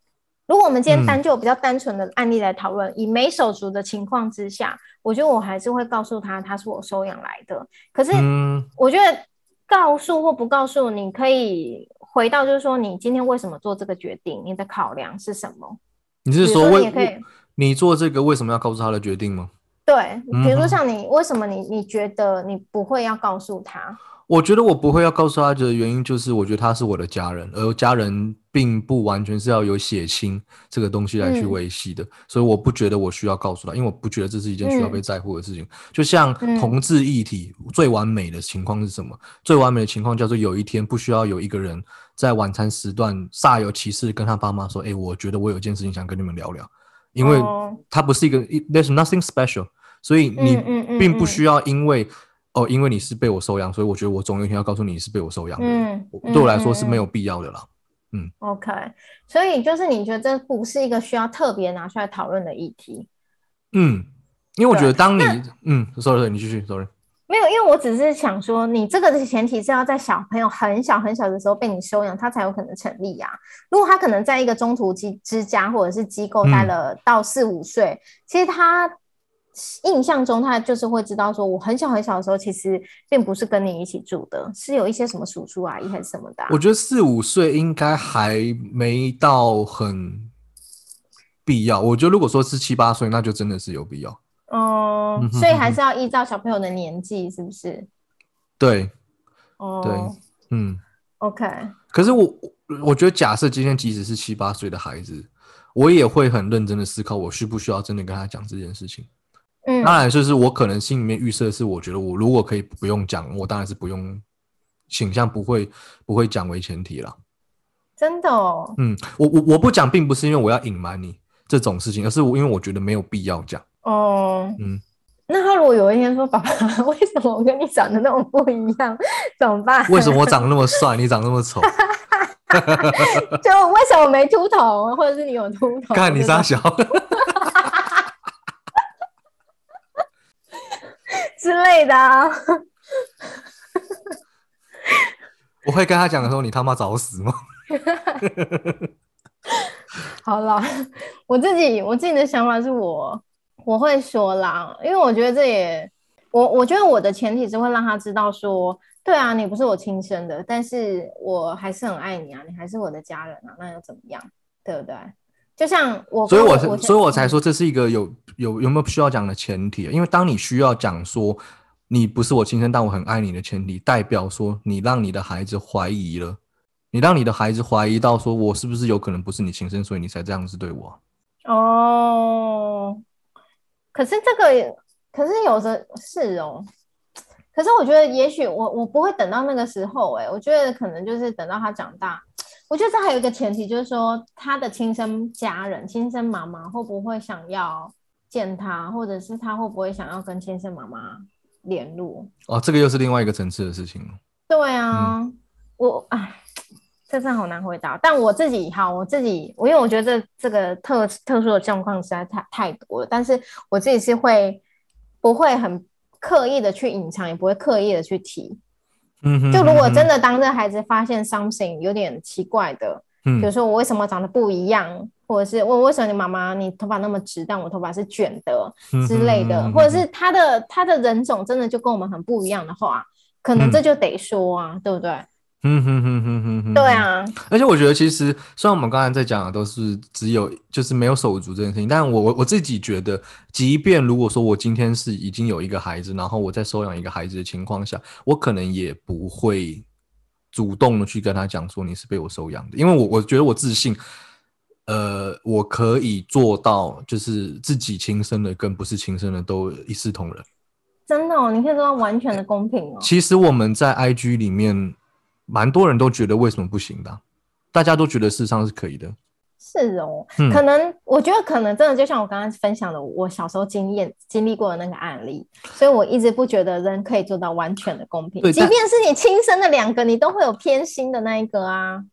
如果我们今天嗯单就比较单纯的案例来讨论，以没手足的情况之下，我觉得我还是会告诉他，他是我收养来的。可是嗯我觉得告诉或不告诉，你可以回到就是说，你今天为什么做这个决定？你的考量是什么？你是说说为你可以你做这个为什么要告诉他的决定吗？对，比如说像你，为什么你你觉得你不会要告诉他？我觉得我不会要告诉他的原因，就是我觉得他是我的家人，而家人并不完全是要有血亲这个东西来去嗯维系的，所以我不觉得我需要告诉他，因为我不觉得这是一件需要嗯被在乎的事情。就像嗯同志一体最完美的情况是什么？最完美的情况叫做有一天不需要有一个人在晚餐时段煞有其事跟他爸妈说：“哎、我觉得我有一件事情想跟你们聊聊。”因为哦他不是一个，there's nothing special，所以你并不需要因为哦，因为你是被我收养，所以我觉得我总有一天要告诉你是被我收养的。嗯对我来说是没有必要的啦。OK，所以就是你觉得这不是一个需要特别拿出来讨论的议题？嗯，因为我觉得当你嗯，sorry，你继续，sorry。没有，因为我只是想说，你这个的前提是要在小朋友很小很小的时候被你收养，他才有可能成立呀、如果他可能在一个中途之之家或者是机构待嗯了到四五岁，其实他印象中他就是会知道说，我很小很小的时候其实并不是跟你一起住的，是有一些什么叔叔阿姨还是什么的啊、我觉得四五岁应该还没到很必要。我觉得如果说是七八岁，那就真的是有必要。哦、嗯所以还是要依照小朋友的年纪，是不是？对，哦，对嗯。，OK，可是我我觉得，假设今天即使是七八岁的孩子，我也会很认真的思考，我需不需要真的跟他讲这件事情。嗯当然，就是我可能心里面预设是，我觉得我如果可以不用讲，我当然是不用倾向不会不会讲为前提了。真的哦，嗯，我我我不讲，并不是因为我要隐瞒你这种事情，而是我因为我觉得没有必要讲。哦，嗯，那他如果有一天说：“爸爸，为什么我跟你长得那么不一样？怎么办？为什么我长得那么帅，你长得那么丑？就为什么没秃头，或者是你有秃头？看你傻小。之类的啊。我会跟他讲的时候，你他妈找死吗？好了，我自己我自己的想法是我我会说啦，因为我觉得这也我我觉得我的前提是会让他知道说，对啊，你不是我亲生的，但是我还是很爱你啊，你还是我的家人啊，那又怎么样？对不对？就像我所以我所以我才说这是一个有有有没有需要讲的前提，因为当你需要讲说你不是我亲生，但我很爱你的前提，代表说你让你的孩子怀疑了，你让你的孩子怀疑到说我是不是有可能不是你亲生，所以你才这样子对我。哦，可是这个，可是有的是哦。可是我觉得，也许我我不会等到那个时候、欸，哎，我觉得可能就是等到他长大。我觉得这还有一个前提，就是说他的亲生家人、亲生妈妈会不会想要见他，或者是他会不会想要跟亲生妈妈联络？哦，这个又是另外一个层次的事情了。对啊，我唉，这真好难回答。但我自己好，我自己我因为我觉得这这个特特殊的状况实在太太多了，但是我自己是会不会很刻意的去隐藏，也不会刻意的去提。嗯哼，就如果真的，当这孩子发现 something 有点奇怪的，嗯。比如说我为什么长得不一样，或者是我为什么你妈妈你头发那么直，但我头发是卷的之类的，嗯或者是他的他的人种真的就跟我们很不一样的话，可能这就得说啊，对不对？嗯哼哼哼哼哼，对。啊，而且我觉得，其实虽然我们刚才在讲的都是只有就是没有手足这件事情，但我我我自己觉得，即便如果说我今天是已经有一个孩子，然后我在收养一个孩子的情况下，我可能也不会主动的去跟他讲说你是被我收养的，因为我我觉得我自信，呃，我可以做到就是自己亲生的跟不是亲生的都一视同仁。真的哦，你可以做到完全的公平哦。其实我们在 IG 里面，蛮多人都觉得为什么不行的啊、大家都觉得事实上是可以的。是哦，嗯可能我觉得可能真的就像我刚刚分享的，我小时候经验经历过的那个案例，所以我一直不觉得人可以做到完全的公平，即便是你亲生的两个，你都会有偏心的那一个啊。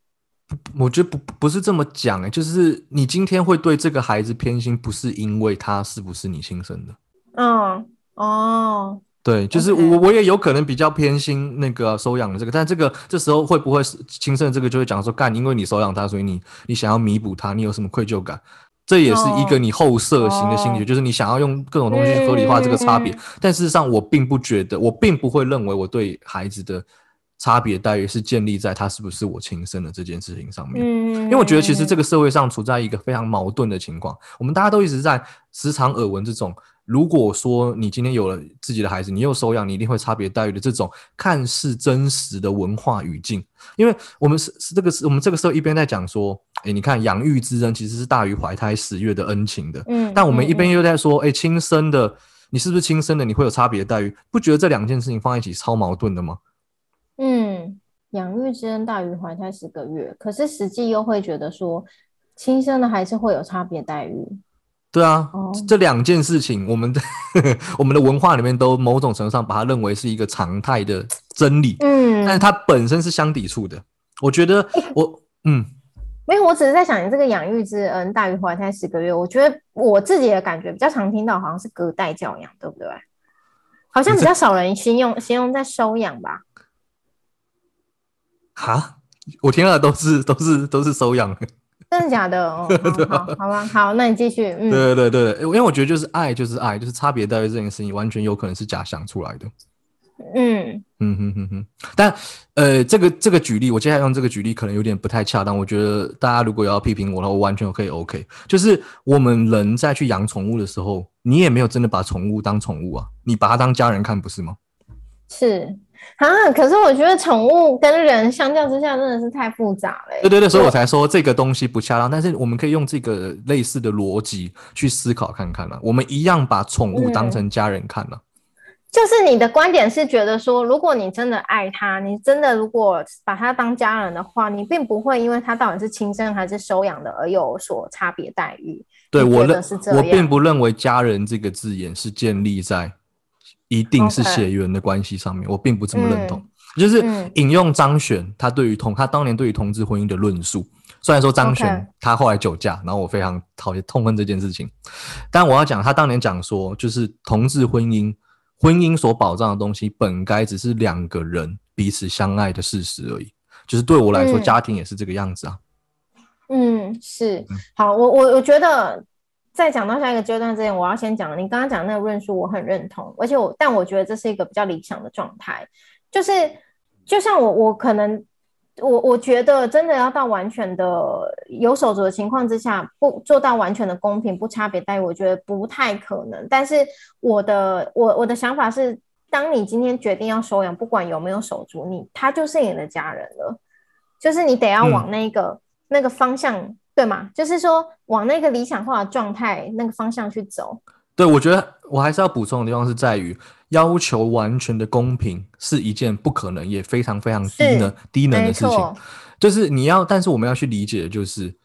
我觉得不不是这么讲哎、就是你今天会对这个孩子偏心，不是因为他是不是你亲生的。嗯，哦，对，就是我我也有可能比较偏心那个收养的这个，但这个这时候会不会是亲生的这个就会讲说，干，因为你收养他，所以你你想要弥补他，你有什么愧疚感？这也是一个哦你后设型的心理学，哦就是你想要用各种东西去合理化这个差别。嗯但事实上，我并不觉得，我并不会认为我对孩子的差别待遇是建立在他是不是我亲生的这件事情上面。嗯，因为我觉得其实这，个社会上处在一个非常矛盾的情况，我们大家都一直在时常耳闻这种，如果说你今天有了自己的孩子，你又收养，你一定会差别待遇的这种看似真实的文化语境。因为我们是是这个是我们这个时候一边在讲说，哎，你看养育之恩其实是大于怀胎十月的恩情的，嗯但我们一边嗯又在说，哎，亲生的你是不是亲生的，你会有差别待遇？不觉得这两件事情放在一起超矛盾的吗？嗯，养育之恩大于怀胎十个月，可是实际又会觉得说，亲生的还是会有差别待遇。对啊，哦这这两件事情，我们的 我们的文化里面都某种程度上把它认为是一个常态的真理，嗯，但是它本身是相抵触的。我觉得我嗯，没有，我只是在想，你这个养育之恩大于怀胎十个月，我觉得我自己的感觉比较常听到，好像是隔代教养，对不对？好像比较少人先用先用在收养吧。哈，我听到的都是都是都是收养的。真的假的？哦，好好好吧，好，那你继续。嗯，对对对对，因为我觉得就是爱就是爱，就是差别待遇这件事情，完全有可能是假想出来的。嗯嗯哼哼哼，但呃，这个这个举例，我接下来用这个举例可能有点不太恰当。我觉得大家如果要批评我的话，我完全可以 OK。就是我们人在去养宠物的时候，你也没有真的把宠物当宠物啊，你把它当家人看，不是吗？是啊，可是我觉得宠物跟人相较之下真的是太复杂了欸。对对对，所以我才说这个东西不恰当。但是我们可以用这个类似的逻辑去思考看看啊，我们一样把宠物当成家人看啊。就是你的观点是觉得说，如果你真的爱他，你真的如果把他当家人的话，你并不会因为他到底是亲生还是收养的而有所差别待遇。对我认是这样我并不认为家人这个字眼是建立在一定是血缘的关系上面，我并不这么认同。嗯就是嗯引用张选他对于同他当年对于同志婚姻的论述，虽然说张选 OK 他后来酒驾，然后我非常讨厌痛恨这件事情，但我要讲他当年讲说，就是同志婚姻婚姻所保障的东西，本该只是两个人彼此相爱的事实而已。就是对我来说，嗯家庭也是这个样子啊。嗯，是嗯好，我我我觉得在讲到下一个阶段之前，我要先讲你刚刚讲那个论述，我很认同，而且我但我觉得这是一个比较理想的状态，就是就像我我可能我我觉得真的要到完全的有手足的情况之下，不做到完全的公平不差别待遇，我觉得不太可能。但是我的我我的想法是，当你今天决定要收养，不管有没有手足，你他就是你的家人了。就是你得要往那个、那个方向，对嘛？就是说往那个理想化的状态那个方向去走。对，我觉得我还是要补充的地方是在于，要求完全的公平是一件不可能也非常非常低能低能的事情。，就是你要，但是我们要去理解的就是，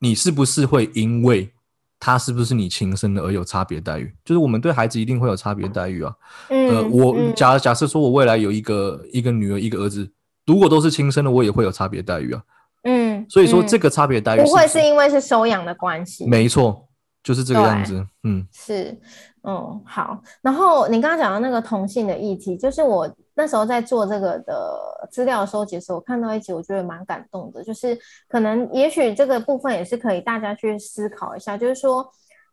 你是不是会因为他是不是你亲生的而有差别待遇？就是我们对孩子一定会有差别待遇啊。嗯，呃，我嗯假假设说我未来有一个一个女儿一个儿子，如果都是亲生的，我也会有差别待遇啊。所以说这个差别待遇不会是是因为是收养的关系，没错，就是这个样子。嗯是，嗯，好。然后你刚刚讲到那个同性的议题，就是我那时候在做这个的资料收集的时候，我看到一集，我觉得蛮感动的。就是可能也许这个部分也是可以大家去思考一下，就是说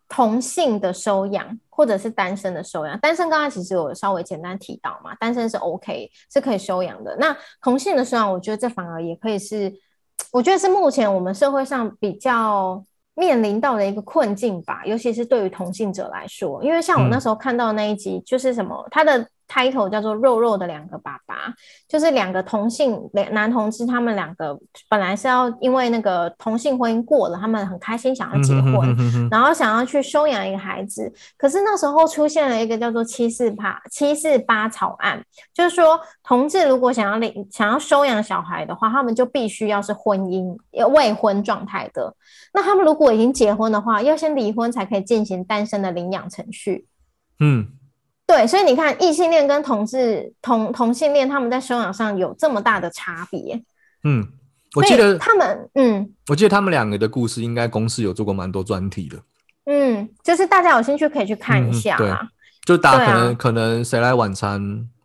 同性的收养或者是单身的收养。单身刚才其实有稍微简单提到嘛，单身是 OK 是可以收养的。那同性的收养，我觉得这反而也可以是，我觉得是目前我们社会上比较。面临到的一个困境吧，尤其是对于同性者来说，因为像我那嗯时候看到那一集，就是什么，他的 title 叫做“肉肉的两个爸爸”，就是两个同性两男同志，他们两个本来是要因为那个同性婚姻过了，他们很开心想要结婚，嗯哼哼哼然后想要去收养一个孩子，可是那时候出现了一个叫做七四八七四八草案，就是说同志如果想要领想要收养小孩的话，他们就必须要是婚姻呃未婚状态的。那他们如果已经结婚的话，要先离婚才可以进行单身的领养程序。嗯，对，所以你看，异性恋跟同志同同性恋，他们在修养上有这么大的差别。嗯，我记得他们，嗯我记得他们两个的故事，应该公司有做过蛮多专题的。嗯，就是大家有兴趣可以去看一嗯对下啦。就打对啊可能、可能谁来晚餐，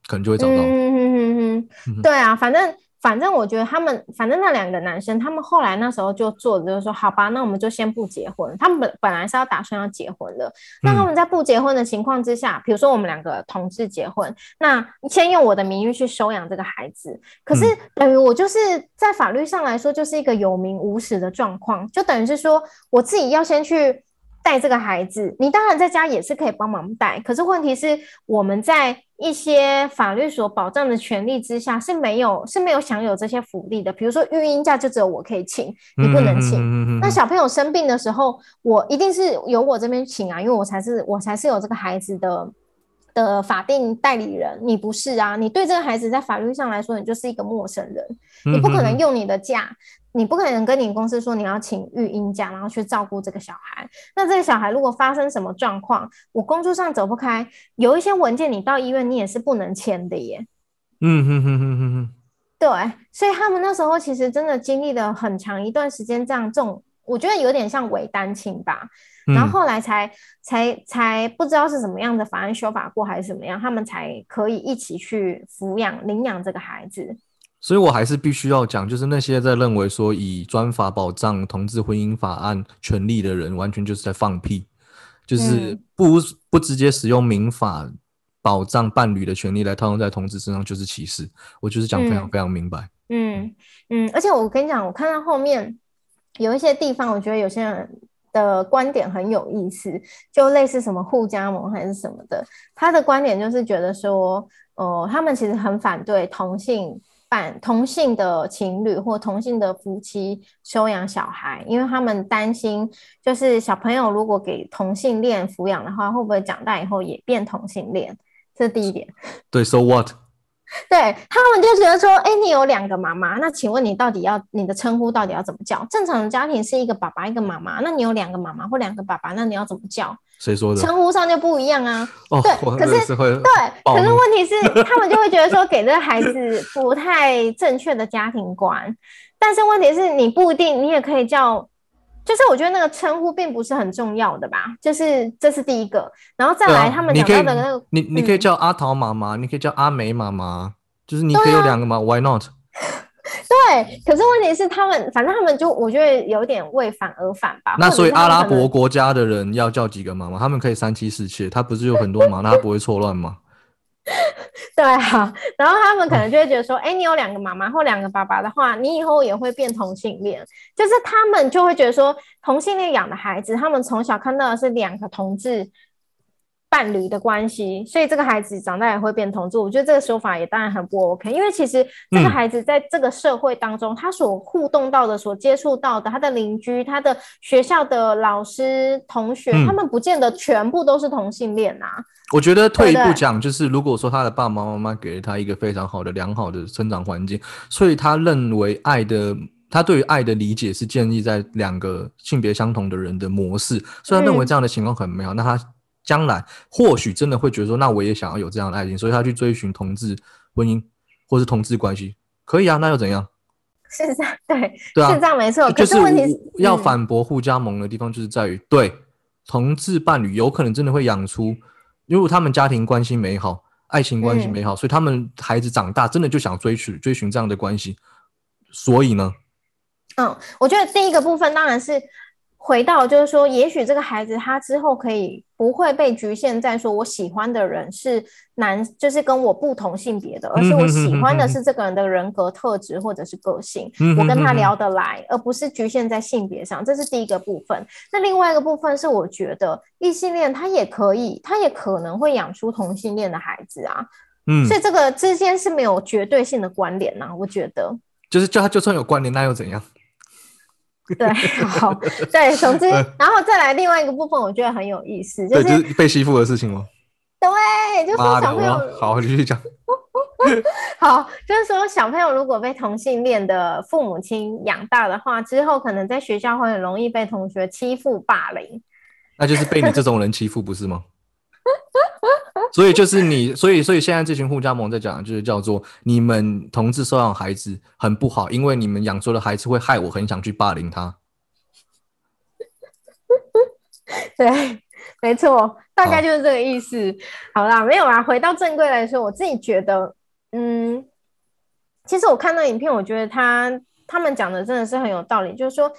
可能就会找到。嗯哼哼，哼对啊，反正反正我觉得他们，反正那两个男生，他们后来那时候就做的就是说，好吧，那我们就先不结婚。他们本本来是要打算要结婚的，那他们在不结婚的情况之下，比如说我们两个同志结婚，那先用我的名义去收养这个孩子，可是嗯等于我就是在法律上来说，就是一个有名无实的状况，就等于是说我自己要先去。带这个孩子，你当然在家也是可以帮忙带，可是问题是我们在一些法律所保障的权利之下是没有是没有享有这些福利的。比如说育婴假就只有我可以请，你不能请。请那小朋友生病的时候，我一定是由我这边请啊，因为我才是我才是有这个孩子的的法定代理人，你不是啊？你对这个孩子在法律上来说，你就是一个陌生人，你不可能用你的假，你不可能跟你公司说你要请育婴假，然后去照顾这个小孩。那这个小孩如果发生什么状况，我工作上走不开，有一些文件你到医院你也是不能签的耶。嗯哼哼哼哼哼，对，所以他们那时候其实真的经历了很长一段时间，这样这种我觉得有点像伪单亲吧。然后嗯后来才才才不知道是什么样的法案修法过还是怎么样，他们才可以一起去抚养领养这个孩子。所以我还是必须要讲，就是那些在认为说以专法保障同志婚姻法案权利的人，完全就是在放屁，就是嗯不不直接使用民法保障伴侣的权利来套用在同志身上，就是歧视。我就是讲非常嗯非常明白。嗯嗯，而且我跟你讲，我看到后面有一些地方，我觉得有些人的观点很有意思，就类似什么互加盟还是什么的，他的观点就是觉得说，呃，他们其实很反对同性伴同性的情侣或同性的夫妻收养小孩，因为他们担心，就是小朋友如果给同性恋抚养的话，会不会长大以后也变同性恋？这是第一点。对，So what？对他们就觉得说，哎，你有两个妈妈，那请问你到底要你的称呼到底要怎么叫？正常的家庭是一个爸爸一个妈妈，那你有两个妈妈或两个爸爸，那你要怎么叫？谁说的？称呼上就不一样啊。哦对，可是对，可是问题是，他们就会觉得说，给这个孩子不太正确的家庭观。但是问题是你不一定，你也可以叫，就是我觉得那个称呼并不是很重要的吧。就是这是第一个，然后再来他们讲到的那个，你你可以嗯叫阿桃妈妈，你可以叫阿梅妈妈，就是你可以有两个妈，Why not？对，可是问题是他们，反正他们就我觉得有点为反而反吧。那所以阿拉伯国家的人要叫几个妈妈？他们可以三妻四妾，他不是有很多妈，那他不会错乱吗？对啊，然后他们可能就会觉得说，哎、你有两个妈妈或两个爸爸的话，你以后也会变同性恋。就是他们就会觉得说，同性恋养的孩子，他们从小看到的是两个同志伴侣的关系，所以这个孩子长大也会变同志。我觉得这个说法也当然很不 OK，因为其实这个嗯孩子在这个社会当中，他所互动到的、所接触到的，他的邻居、他的学校的老师、同学，嗯他们不见得全部都是同性恋啊。我觉得退一步讲，就是如果说他的爸爸妈妈给了他一个非常好的、良好的成长环境，所以他认为爱的，他对于爱的理解是建立在两个性别相同的人的模式，所以他认为嗯这样的情况很美好。那他将来或许真的会觉得说，那我也想要有这样的爱情，所以他去追寻同志婚姻或是同志关系，可以啊，那又怎样？是这样，对，对啊是这样没错。可是问题要嗯反驳互加盟的地方，就是在于，对同志伴侣有可能真的会养出，如果他们家庭关系美好，爱情关系嗯美好，所以他们孩子长大真的就想追寻追寻这样的关系，所以呢，嗯，我觉得第一个部分当然是回到，就是说，也许这个孩子他之后可以不会被局限在说我喜欢的人是男，就是跟我不同性别的，而是我喜欢的是这个人的人格特质或者是个性，嗯我跟他聊得来，而不是局限在性别上，这是第一个部分。那另外一个部分是，我觉得异性恋他也可以，他也可能会养出同性恋的孩子啊。嗯，所以这个之间是没有绝对性的关联呐、我觉得。就是叫他就算有关联，那又怎样？对，好，对，总之，然后再来另外一个部分，我觉得很有意思，就，是就是被欺负的事情吗？对，就是，小朋友我好，继续讲。好，就是说小朋友如果被同性恋的父母亲养大的话，之后可能在学校会很容易被同学欺负、霸凌。那就是被你这种人欺负，不是吗？所以就是你，所以所以现在这群互加盟在讲的就是叫做你们同志收养孩子很不好，因为你们养出的孩子会害我很想去霸凌他。对，没错，大概就是这个意思。好啦，没有啊，回到正规来说，我自己觉得，嗯，其实我看到影片，我觉得他他们讲的真的是很有道理，就是说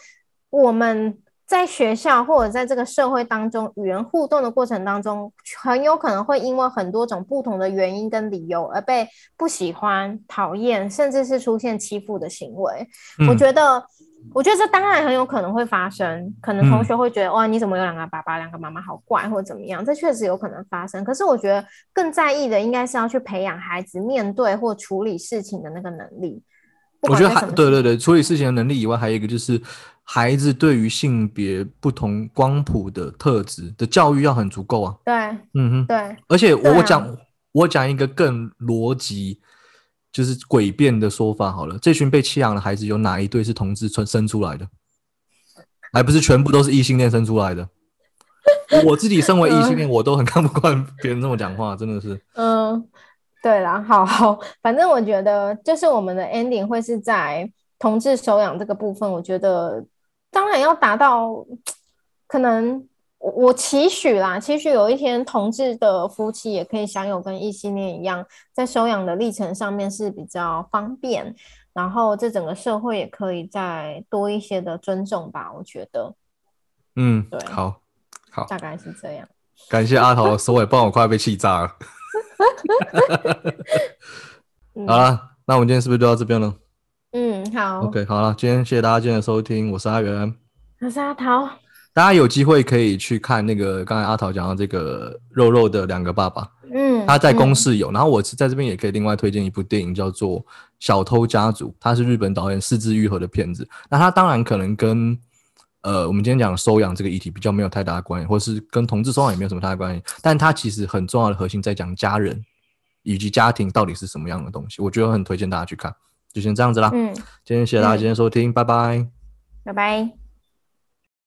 我们在学校或者在这个社会当中与人互动的过程当中，很有可能会因为很多种不同的原因跟理由而被不喜欢、讨厌，甚至是出现欺负的行为。我嗯觉得，我觉得这当然很有可能会发生。可能同嗯学会觉得，哇，你怎么有两个爸爸、两个妈妈，好怪，或者怎么样？这确实有可能发生。可是我觉得更在意的应该是要去培养孩子面对或处理事情的那个能力。我觉得还对对对，处理事情的能力以外，还有一个就是孩子对于性别不同光谱的特质的教育要很足够啊。对嗯哼，对而且我我讲我讲一个更逻辑，就是诡辩的说法好了。这群被弃养的孩子有哪一对是同志生生出来的？还不是全部都是异性恋生出来的？我自己身为异性恋，我都很看不惯别人这么讲话，真的是。嗯，对啦，好好，反正我觉得就是我们的 ending 会是在同志收养这个部分，我觉得当然要达到，可能我我期许啦，期许有一天同志的夫妻也可以享有跟异性恋一样，在收养的历程上面是比较方便，然后这整个社会也可以再多一些的尊重吧，我觉得嗯对，好，好，大概是这样。感谢阿桃的收尾，不然我快被气炸了。嗯好了，那我们今天是不是就到这边了嗯，好？OK，好了，今天谢谢大家今天的收听，我是阿元。我是阿桃，大家有机会可以去看那个刚才阿桃讲到这个肉肉的两个爸爸，嗯，他在公嗯视有，然后我是在这边也可以另外推荐一部电影叫做《小偷家族》，它是日本导演四之愈合的片子。那它当然可能跟呃我们今天讲的收养这个议题比较没有太大的关系，或是跟同志收养也没有什么太大关系，但它其实很重要的核心在讲家人以及家庭到底是什么样的东西，我觉得很推荐大家去看。就先这样子啦，嗯，今天谢谢大家今天收听，拜拜。拜拜。